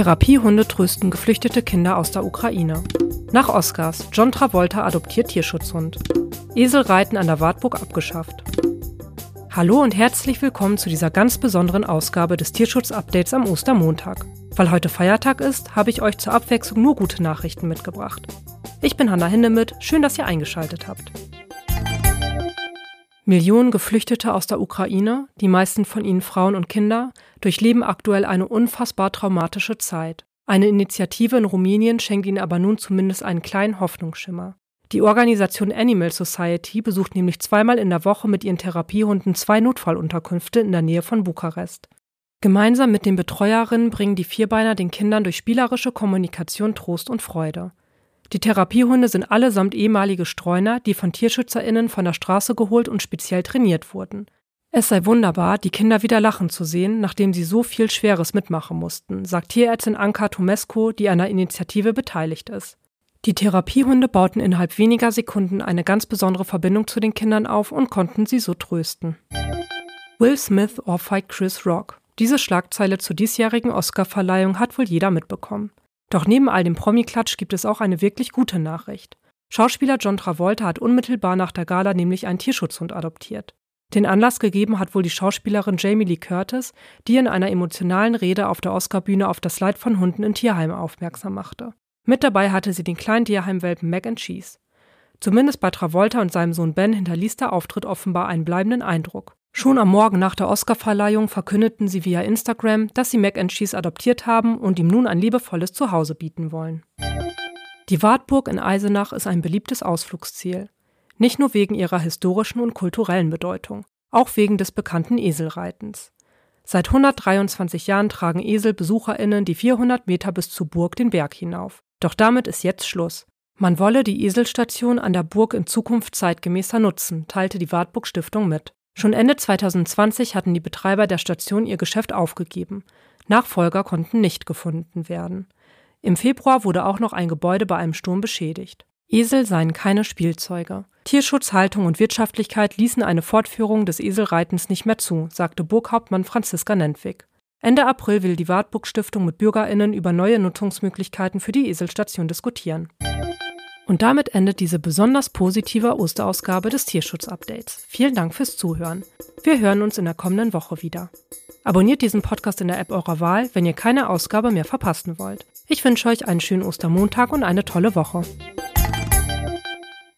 Therapiehunde trösten geflüchtete Kinder aus der Ukraine. Nach Oscars, John Travolta adoptiert Tierschutzhund. Eselreiten an der Wartburg abgeschafft. Hallo und herzlich willkommen zu dieser ganz besonderen Ausgabe des Tierschutz-Updates am Ostermontag. Weil heute Feiertag ist, habe ich euch zur Abwechslung nur gute Nachrichten mitgebracht. Ich bin Hanna Hindemith, schön, dass ihr eingeschaltet habt. Millionen Geflüchtete aus der Ukraine, die meisten von ihnen Frauen und Kinder, durchleben aktuell eine unfassbar traumatische Zeit. Eine Initiative in Rumänien schenkt ihnen aber nun zumindest einen kleinen Hoffnungsschimmer. Die Organisation Animal Society besucht nämlich zweimal in der Woche mit ihren Therapiehunden zwei Notfallunterkünfte in der Nähe von Bukarest. Gemeinsam mit den Betreuerinnen bringen die Vierbeiner den Kindern durch spielerische Kommunikation Trost und Freude. Die Therapiehunde sind allesamt ehemalige Streuner, die von TierschützerInnen von der Straße geholt und speziell trainiert wurden. Es sei wunderbar, die Kinder wieder lachen zu sehen, nachdem sie so viel Schweres mitmachen mussten, sagt Tierärztin Anka Tomesco, die an der Initiative beteiligt ist. Die Therapiehunde bauten innerhalb weniger Sekunden eine ganz besondere Verbindung zu den Kindern auf und konnten sie so trösten. Will Smith ohrfeigt Chris Rock. Diese Schlagzeile zur diesjährigen Oscar-Verleihung hat wohl jeder mitbekommen. Doch neben all dem Promi-Klatsch gibt es auch eine wirklich gute Nachricht. Schauspieler John Travolta hat unmittelbar nach der Gala nämlich einen Tierschutzhund adoptiert. Den Anlass gegeben hat wohl die Schauspielerin Jamie Lee Curtis, die in einer emotionalen Rede auf der Oscarbühne auf das Leid von Hunden in Tierheimen aufmerksam machte. Mit dabei hatte sie den kleinen Tierheimwelpen Mac and Cheese. Zumindest bei Travolta und seinem Sohn Ben hinterließ der Auftritt offenbar einen bleibenden Eindruck. Schon am Morgen nach der Oscarverleihung verkündeten sie via Instagram, dass sie Mac and Cheese adoptiert haben und ihm nun ein liebevolles Zuhause bieten wollen. Die Wartburg in Eisenach ist ein beliebtes Ausflugsziel. Nicht nur wegen ihrer historischen und kulturellen Bedeutung, auch wegen des bekannten Eselreitens. Seit 123 Jahren tragen Esel BesucherInnen die 400 Meter bis zur Burg den Berg hinauf. Doch damit ist jetzt Schluss. Man wolle die Eselstation an der Burg in Zukunft zeitgemäßer nutzen, teilte die Wartburg Stiftung mit. Schon Ende 2020 hatten die Betreiber der Station ihr Geschäft aufgegeben. Nachfolger konnten nicht gefunden werden. Im Februar wurde auch noch ein Gebäude bei einem Sturm beschädigt. Esel seien keine Spielzeuge. Tierschutz, Haltung und Wirtschaftlichkeit ließen eine Fortführung des Eselreitens nicht mehr zu, sagte Burghauptmann Franziska Nentwig. Ende April will die Wartburg Stiftung mit BürgerInnen über neue Nutzungsmöglichkeiten für die Eselstation diskutieren. Und damit endet diese besonders positive Osterausgabe des Tierschutz-Updates. Vielen Dank fürs Zuhören. Wir hören uns in der kommenden Woche wieder. Abonniert diesen Podcast in der App eurer Wahl, wenn ihr keine Ausgabe mehr verpassen wollt. Ich wünsche euch einen schönen Ostermontag und eine tolle Woche.